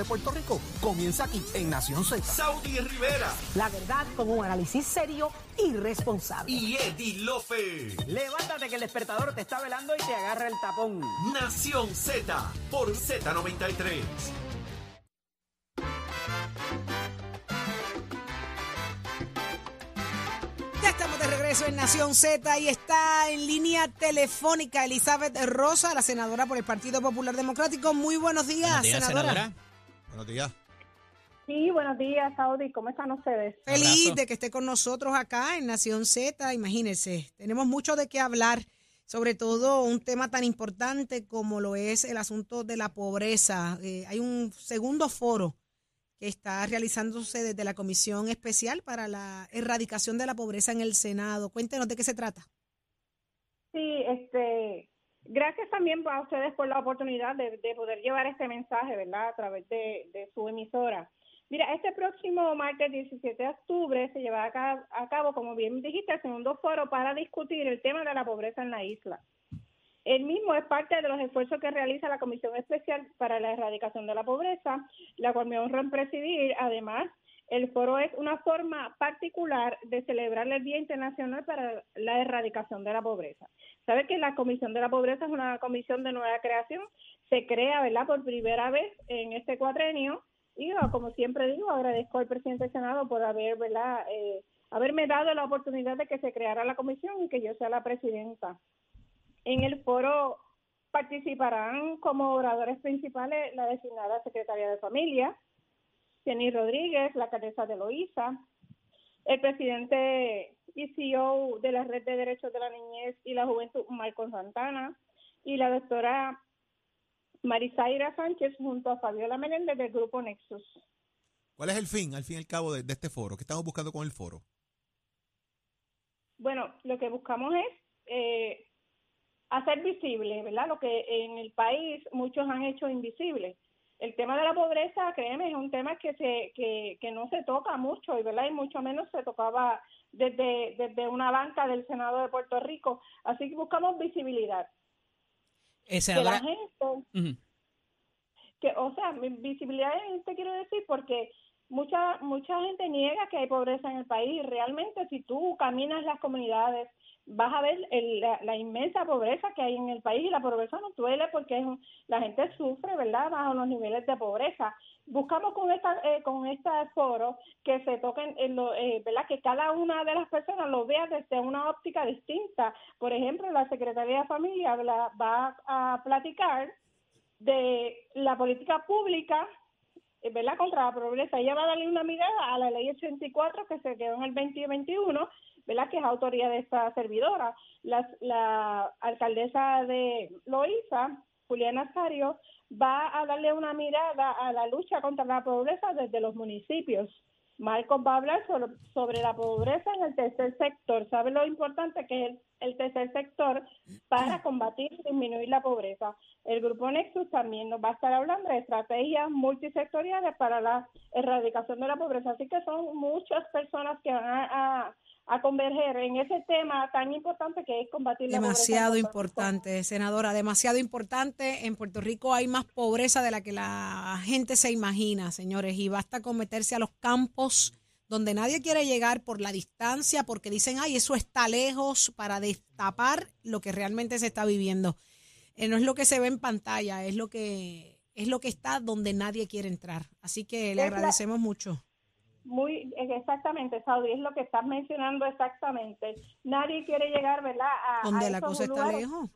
de Puerto Rico comienza aquí en Nación Z. Saudi Rivera La verdad con un análisis serio y responsable. y Eddie Lofe. Levántate que el despertador te está velando y te agarra el tapón. Nación Z por Z93. Ya estamos de regreso en Nación Z y está en línea telefónica Elizabeth Rosa, la senadora por el Partido Popular Democrático. Muy buenos días, senadora. Buenos días. Sí, buenos días, Saudi. ¿Cómo están ustedes? Feliz de que esté con nosotros acá en Nación Z. Imagínense, tenemos mucho de qué hablar, sobre todo un tema tan importante como lo es el asunto de la pobreza. Eh, hay un segundo foro que está realizándose desde la Comisión Especial para la Erradicación de la Pobreza en el Senado. Cuéntenos de qué se trata. Sí, este, gracias también a ustedes por la oportunidad de, de poder llevar este mensaje, ¿verdad? A través de, su emisora. Mira, este próximo martes 17 de octubre se llevará a ca- a cabo, como bien dijiste, el segundo foro para discutir el tema de la pobreza en la isla. El mismo es parte de los esfuerzos que realiza la Comisión Especial para la Erradicación de la Pobreza, la cual me honro en presidir. Además, el foro es una forma particular de celebrar el Día Internacional para la Erradicación de la Pobreza. Sabe que la Comisión de la Pobreza es una comisión de nueva creación, se crea, ¿verdad?, por primera vez en este cuatrenio. Y ah, como siempre digo, agradezco al presidente del Senado por haber, ¿verdad?, eh, haberme dado la oportunidad de que se creara la comisión y que yo sea la presidenta. En el foro participarán como oradores principales la designada secretaria de Familia, Jenny Rodríguez, la alcaldesa de Loíza, el presidente y CEO de la Red de Derechos de la Niñez y la Juventud, Marco Santana, y la doctora Marisaira Sánchez junto a Fabiola Menéndez del Grupo Nexus. ¿Cuál es el fin, al fin y al cabo, de, de este foro? ¿Qué estamos buscando con el foro? Bueno, lo que buscamos es eh, hacer visible, ¿verdad? Lo que en el país muchos han hecho invisible. Tema de la pobreza, créeme, es un tema que se que, que no se toca mucho, y ¿verdad? Y mucho menos se tocaba desde, desde una banca del Senado de Puerto Rico. Así que buscamos visibilidad. Eh, Que la gente, que, o sea, visibilidad te quiero decir porque mucha mucha gente niega que hay pobreza en el país. Realmente, si tú caminas las comunidades, vas a ver el- la, la inmensa pobreza que hay en el país y la pobreza no duele porque es un- la gente sufre, ¿verdad?, bajo los niveles de pobreza. Buscamos con esta eh, con este foro que se toquen, en lo, eh, ¿verdad?, que cada una de las personas lo vea desde una óptica distinta. Por ejemplo, la Secretaría de Familia va a platicar de la política pública eh, ¿verdad? contra la pobreza. Ella va a darle una mirada a la ley 84 que se quedó en el 2021, ¿verdad? que es autoría de esta servidora. La, alcaldesa de Loíza, Juliana Nazario, va a darle una mirada a la lucha contra la pobreza desde los municipios. Marcos va a hablar sobre, la pobreza en el tercer sector. ¿Sabe lo importante que es el, tercer sector para combatir y disminuir la pobreza? El Grupo Nexus también nos va a estar hablando de estrategias multisectoriales para la erradicación de la pobreza. Así que son muchas personas que van a- a converger en ese tema tan importante que es combatir la demasiado pobreza. Puerto Rico. importante, senadora, demasiado importante. En Puerto Rico hay más pobreza de la que la gente se imagina, señores, y basta con meterse a los campos donde nadie quiere llegar por la distancia, porque dicen, ay, eso está lejos, para destapar lo que realmente se está viviendo. Eh, no es lo que se ve en pantalla, es lo que es lo que está donde nadie quiere entrar. Así que le Es la- agradecemos mucho. Muy eh, exactamente, Saudi, es lo que estás mencionando exactamente. Nadie quiere llegar, ¿verdad? A, Donde a la cosa está lejos.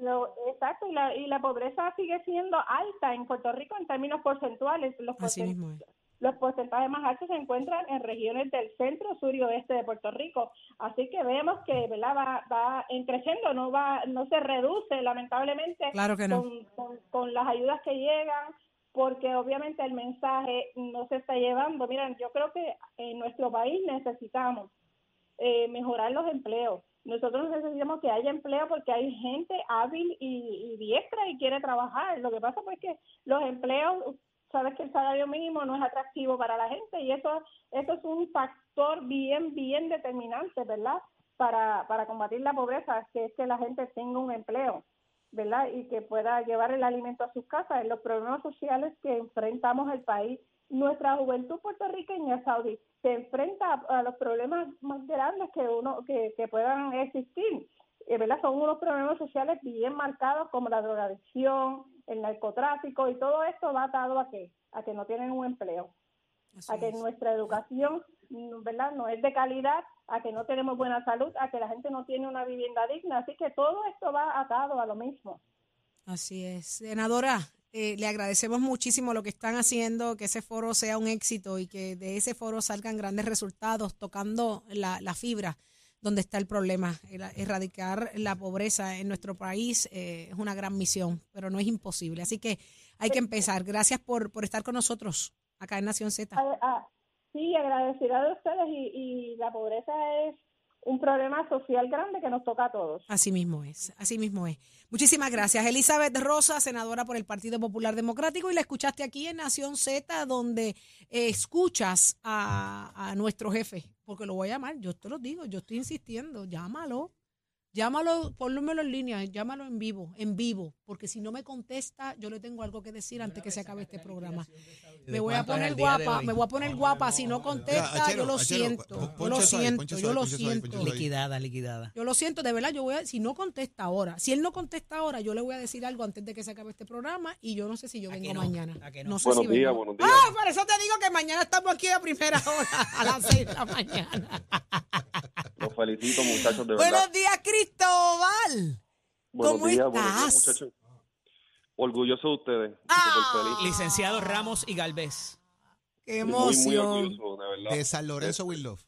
Lo- exacto, y la, y la pobreza sigue siendo alta en Puerto Rico en términos porcentuales. Los, Así porcent- mismo es. los porcentajes más altos se encuentran en regiones del centro, sur y oeste de Puerto Rico. Así que vemos que ¿verdad? va, va en creciendo, no va no se reduce lamentablemente Claro que no. con, con, con las ayudas que llegan, porque obviamente el mensaje no se está llevando. Miren, yo creo que en nuestro país necesitamos eh, mejorar los empleos. Nosotros necesitamos que haya empleo porque hay gente hábil y, y diestra y quiere trabajar. Lo que pasa pues que los empleos, sabes que el salario mínimo no es atractivo para la gente y eso eso es un factor bien bien determinante, ¿verdad? Para para combatir la pobreza, que es que la gente tenga un empleo. ¿Verdad? Y que pueda llevar el alimento a sus casas, en los problemas sociales que enfrentamos el país. Nuestra juventud puertorriqueña, Saudi, se enfrenta a, los problemas más grandes que uno que, que puedan existir. Eh, ¿verdad? Son unos problemas sociales bien marcados como la drogadicción, el narcotráfico y todo esto va atado a qué? A que no tienen un empleo, Así a que es. nuestra educación, ¿verdad? No es de calidad, a que no tenemos buena salud, a que la gente no tiene una vivienda digna. Así que todo esto va atado a lo mismo. Así es. Senadora, eh, le agradecemos muchísimo lo que están haciendo, que ese foro sea un éxito y que de ese foro salgan grandes resultados tocando la, la fibra donde está el problema. Erradicar la pobreza en nuestro país eh, es una gran misión, pero no es imposible. Así que hay que empezar. Gracias por, por estar con nosotros acá en Nación Z. A- a- sí, agradecida de ustedes y, y la pobreza es un problema social grande que nos toca a todos. Así mismo es, así mismo es. Muchísimas gracias. Elizabeth Rosa, senadora por el Partido Popular Democrático, y la escuchaste aquí en Nación Z, donde eh, escuchas a, a nuestro jefe, porque lo voy a llamar, yo te lo digo, yo estoy insistiendo, llámalo. Llámalo, ponlómelo en línea, llámalo en vivo, en vivo, porque si no me contesta, yo le tengo algo que decir antes que se acabe este programa. Me voy a poner guapa, me voy a poner guapa, si no contesta, yo lo siento, yo lo siento, yo lo siento. Liquidada, liquidada. Yo lo siento, de verdad, yo voy a, si no contesta ahora, si él no contesta ahora, yo le voy a decir algo antes de que se acabe este programa y yo no sé si yo ¿A vengo mañana. ¿A que no? sé Buenos si días, vengo. buenos días. Ah, por eso te digo que mañana estamos aquí a primera hora, a las seis de la mañana. Felicito, muchachos, de verdad. Buenos días, Cristóbal. Buenos ¿cómo días, buenos días, estás? muchachos. Orgulloso de ustedes. Ah. súper feliz. Licenciado Ramos y Galvez. Qué Muy, muy emoción. orgulloso, de verdad. De San Lorenzo Will Love.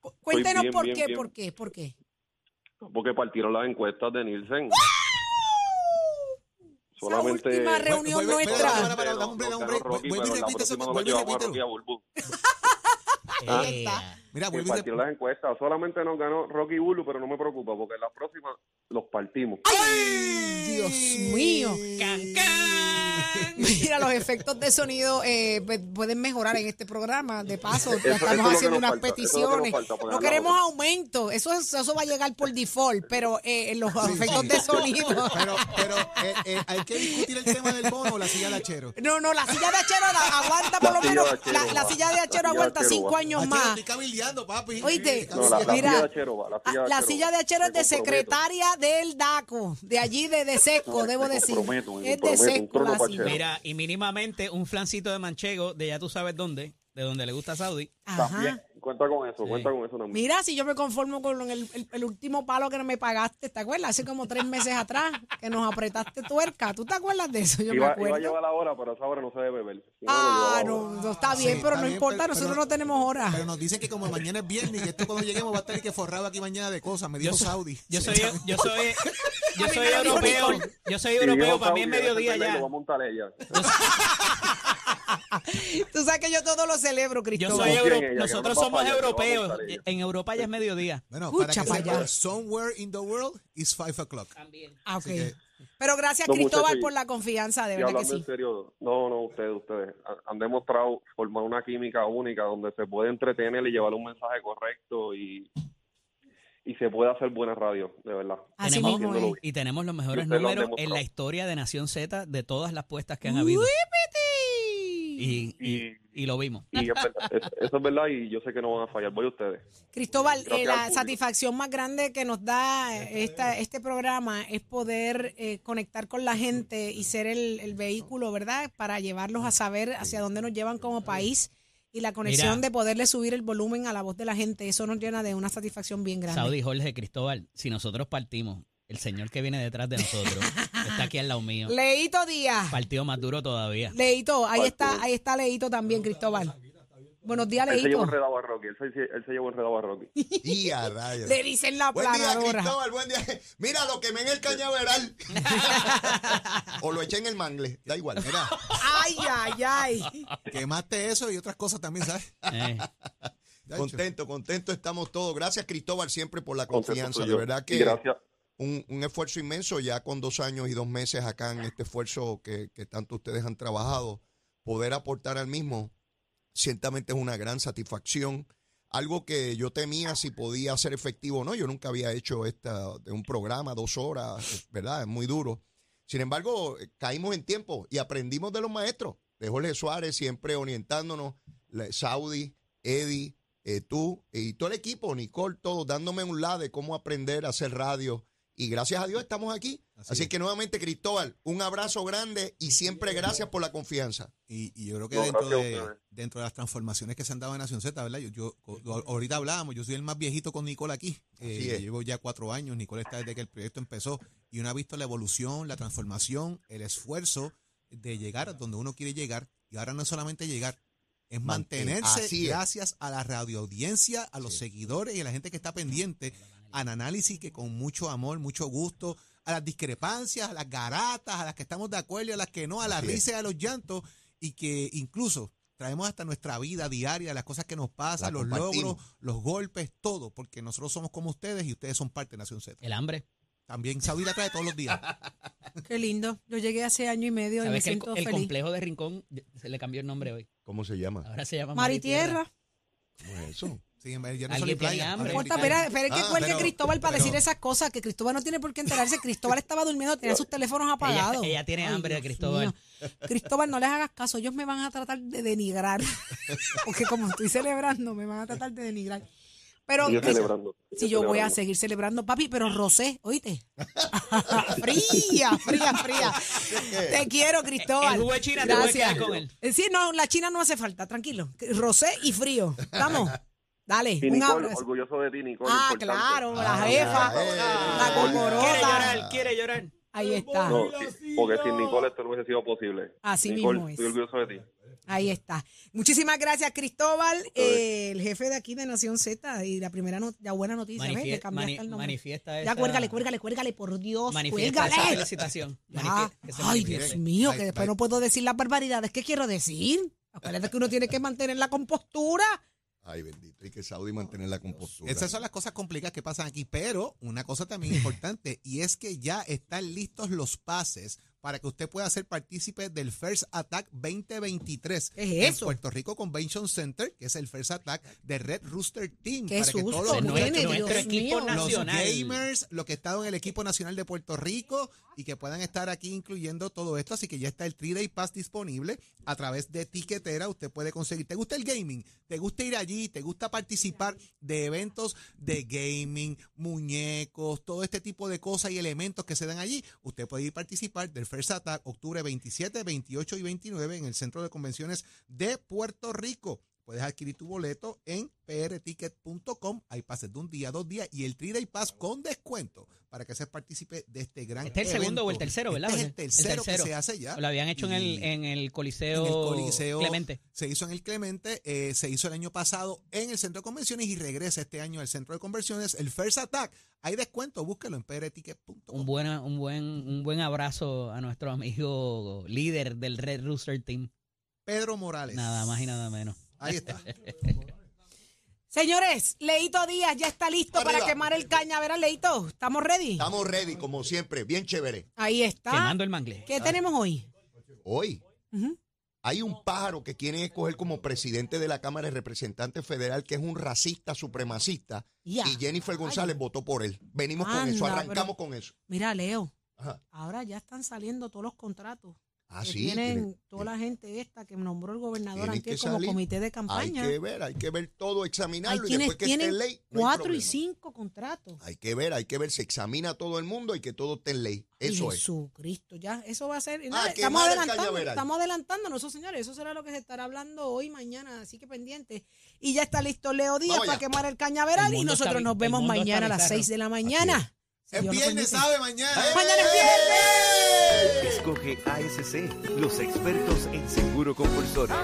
Cu- Cuéntenos bien, por bien, qué, bien. por qué, por qué. Porque partieron las encuestas de Nielsen. Solamente. última reunión nuestra. Vuelve y la repite próxima la. Eh, Mira, y repite. las encuestas. Solamente nos ganó Rocky Bulbu, pero no me preocupa porque en las próximas los partimos. ¡Ay, Dios mío! can, can. Mira, los efectos de sonido eh, pueden mejorar en este programa. De paso, Eso- estamos haciendo unas falta, que peticiones. falta, No queremos otra. aumento. Eso, es- eso va a llegar por default, pero eh, los efectos de sonido. Pero, pero eh, eh, hay que discutir el tema del bono o la silla de achero. No, no, la silla de Achero la- aguanta por lo menos. La, silla de Achero aguanta Achero cinco va. años más. papi. Oíste, No, la, la Mira, silla de Achero va. La silla de La Achero silla va. de Achero es de secretaria del DACO, de allí de, de Sesco, debo decir. Es de la Mira, y mínimamente un flancito de manchego de ya tú sabes dónde, de donde le gusta a Saudi. También. Ajá. Cuenta con eso, Sí. cuenta con eso también. Mira, si yo me conformo con el, el- el último palo que no me pagaste, ¿te acuerdas? Hace como tres meses atrás que nos apretaste tuerca. ¿Tú te acuerdas de eso? Yo me iba, iba a acuerdo. llevar la hora, pero esa hora no se debe beber. Si Ah, no, no está bien, Sí, pero está no bien, importa, pero- nosotros pero- no tenemos hora. Pero nos dicen que como mañana es viernes y esto cuando lleguemos va a estar que forrado aquí mañana de cosas, me dijo Yo soy- Saudi. Yo soy, yo soy, yo soy europeo. Yo soy europeo, para mí es mediodía ya. Lo va a montar ella. Tú sabes que yo todo lo celebro, Yo Cristóbal. soy Confía en euro- ella, Nosotros no somos europeos. En Europa ya es mediodía. Bueno, para que para sepa, allá. somewhere in the world is five o'clock. Ah, ok. Así que- Pero gracias, No, Cristóbal, muchachos, por la confianza, de verdad que hablando sí. en serio, no, no, ustedes, ustedes han- han demostrado formar una química única donde se puede entretener y llevar un mensaje correcto y, y se puede hacer buena radio, de verdad. Así Tenemos- mismo. Y tenemos los mejores lo números en la historia de Nación Z de todas las puestas que han habido. Y, y, y lo vimos. Y es verdad, es- eso es verdad y yo sé que no van a fallar. Voy a ustedes. Cristóbal, eh, la satisfacción más grande que nos da esta, este programa es poder eh, conectar con la gente y ser el, el vehículo, ¿verdad? Para llevarlos a saber hacia dónde nos llevan como país y la conexión Mira. de poderle subir el volumen a la voz de la gente. Eso nos llena de una satisfacción bien grande. Saudi Jorge Cristóbal, si nosotros partimos, el señor que viene detrás de nosotros está aquí al lado mío. Leito Díaz. Partido más duro todavía. Leito, ahí Partido. está, ahí está Leito también, Cristóbal. Buenos días, Él se llevó Leito. enredado a Rocky, él se, él se llevó enredado a Rocky. Y a rayos. Le dicen la Buen día. Cristóbal, buen día. Mira, lo quemé en el cañaveral. o lo eché en el mangle. Da igual, mira. Ay, ay, ay. Quemaste eso y otras cosas también, ¿sabes? Eh. Contento, contento estamos todos. Gracias, Cristóbal, siempre por la confianza. De verdad que gracias. un, un esfuerzo inmenso ya con dos años y dos meses acá en este esfuerzo que, que tanto ustedes han trabajado. Poder aportar al mismo, ciertamente es una gran satisfacción. algo que yo temía si podía ser efectivo o no. Yo nunca había hecho esta de un programa, dos horas, ¿verdad? Es muy duro. Sin embargo, eh, caímos en tiempo y aprendimos de los maestros. De Jorge Suárez, siempre orientándonos, Saudi, Eddie, eh, tú y todo el equipo, Nicole, todos dándome un lado de cómo aprender a hacer radio. Y gracias a Dios estamos aquí. Así, es. que nuevamente, Cristóbal, un abrazo grande y siempre gracias por la confianza. Y, y yo creo que No, dentro, de, dentro de las transformaciones que se han dado en Nación Z, ¿verdad? Yo, yo- ahorita hablábamos, yo soy el más viejito con Nicole aquí. Eh, llevo ya cuatro años, Nicole está desde que el proyecto empezó y uno ha visto la evolución, la transformación, el esfuerzo de llegar a donde uno quiere llegar. Y ahora no es solamente llegar, es mantenerse así es. gracias a la radioaudiencia, a los seguidores y a la gente que está pendiente al análisis que con mucho amor, mucho gusto, a las discrepancias, a las garatas, a las que estamos de acuerdo y a las que no, a la Así es. risa y a los llantos, y que incluso traemos hasta nuestra vida diaria, las cosas que nos pasan, La los logros, los golpes, todo, porque nosotros somos como ustedes y ustedes son parte de Nación Z. El hambre. También Saudi la trae todos los días. Qué lindo. Yo llegué hace año y medio y me ¿Sabes que el, siento el feliz. complejo de Rincón se le cambió el nombre hoy? ¿Cómo se llama? Ahora se llama Maritierra. ¿Cómo es eso? Sí, en ya no playa, hambre. ahora Importa, es espera, espera que Ah, cuelgue pero- Cristóbal para pero- decir esas cosas, que Cristóbal no tiene por qué enterarse. Cristóbal estaba durmiendo, tenía sus teléfonos apagados. ella tiene Ay, hambre, Dios Cristóbal. mío. Cristóbal, no les hagas caso, ellos me van a tratar de denigrar. Porque como estoy celebrando, me van a tratar de denigrar. Pero Cris- celebrando. si yo voy a seguir celebrando, papi, pero Rosé, oíste. fría, fría, fría. Te quiero, Cristóbal. El jugo de China te voy a Gracias. con él. Eh, Sí, no, la China no hace falta, tranquilo. Rosé y frío. Vamos. Dale, Y un Nicole, abrazo. orgulloso de ti, Nicole. Ah, importante. claro, la Ah, jefa, eh. la Quiere llorar, quiere llorar. Ahí está, No, sí, porque sin Nicole esto no hubiese sido posible. Así Nicole, mismo es. estoy orgulloso de ti. ahí está. Muchísimas gracias, Cristóbal, eh, el jefe de aquí de Nación Z y la primera not- la buena noticia, ¿ves? Manifie- Le cambiaste mani- el nombre. manifiesta Ya esa- cuélgale, cuélgale, cuélgale, por Dios, Manifiesta esa cuélgale. felicitación. Ya. Ay. Dios mío, Bye, que después bye. no puedo decir las barbaridades que quiero decir. Acuérdate que uno tiene que mantener la compostura. Ay, bendito. Y que Saudi mantener la compostura. Esas son las cosas complicadas que pasan aquí, pero una cosa también importante y es que ya están listos los pases para que usted pueda ser partícipe del First Attack 2023 ¿Qué es en eso? Puerto Rico Convention Center, que es el First Attack de Red Rooster Team. Qué para que susto, todos los, nuestro- nene, nuestro Dios equipo mío. nacional. los gamers, los que están en el equipo nacional de Puerto Rico y que puedan estar aquí incluyendo todo esto. Así que ya está el 3-Day Pass disponible a través de Tiquetera. Usted puede conseguir. ¿Te gusta el gaming? ¿Te gusta ir allí? ¿Te gusta participar de eventos de gaming, muñecos, todo este tipo de cosas y elementos que se dan allí? Usted puede ir a participar del First Attack octubre 27, 28 y 29 en el Centro de Convenciones de Puerto Rico. Puedes adquirir tu boleto en prticket.com. Hay pases de un día, dos días y el 3-Day Pass con descuento para que seas partícipe de este gran Este es el segundo o el tercero, ¿verdad? Este es el tercero, que se hace ya. Lo habían hecho en el, Y en el Coliseo, en el Coliseo Clemente. Se hizo en el Clemente, eh, se hizo el año pasado en el Centro de Convenciones y regresa este año al Centro de Convenciones. El First Attack, hay descuento, búsquelo en prticket.com. Un buen, un, buen, un buen abrazo a nuestro amigo líder del Red Rooster Team. Pedro Morales. Nada más y nada menos. Ahí está. Señores, Leito Díaz ya está listo para quemar el cañaveral, Leito. ¿Estamos ready? Estamos ready, como siempre. Bien chévere. Ahí está. Quemando el mangle. ¿Qué tenemos hoy? Hoy hay un pájaro que quieren escoger como presidente de la Cámara de Representantes Federal que es un racista supremacista y Jennifer González votó por él. Venimos con eso, arrancamos pero- con eso. Mira, Leo, Ajá. ahora ya están saliendo todos los contratos. Ah, que sí. tienen toda la gente esta que nombró el gobernador antes como salir. comité de Hay campaña. que ver, hay que ver todo, Hay examinarlo y quienes después que esté tienen en ley. no hay cuatro y cinco contratos. Hay que ver, hay que ver, se examina a todo el mundo y que todo esté en ley. Ay, Eso es. Jesucristo, ya, eso va a ser. Ah, estamos adelantando, cañaveral. estamos adelantándonos, eso señores, eso será lo que se estará hablando hoy, mañana, así que pendiente. Y ya está listo Leo Díaz Vamos para quemar el cañaveral El y nosotros está nos vemos mañana a las. 6 de la mañana. Si Es viernes. ¿sabe? Mañana. Mañana es viernes. Escoge ASC, los expertos en seguro compulsorio.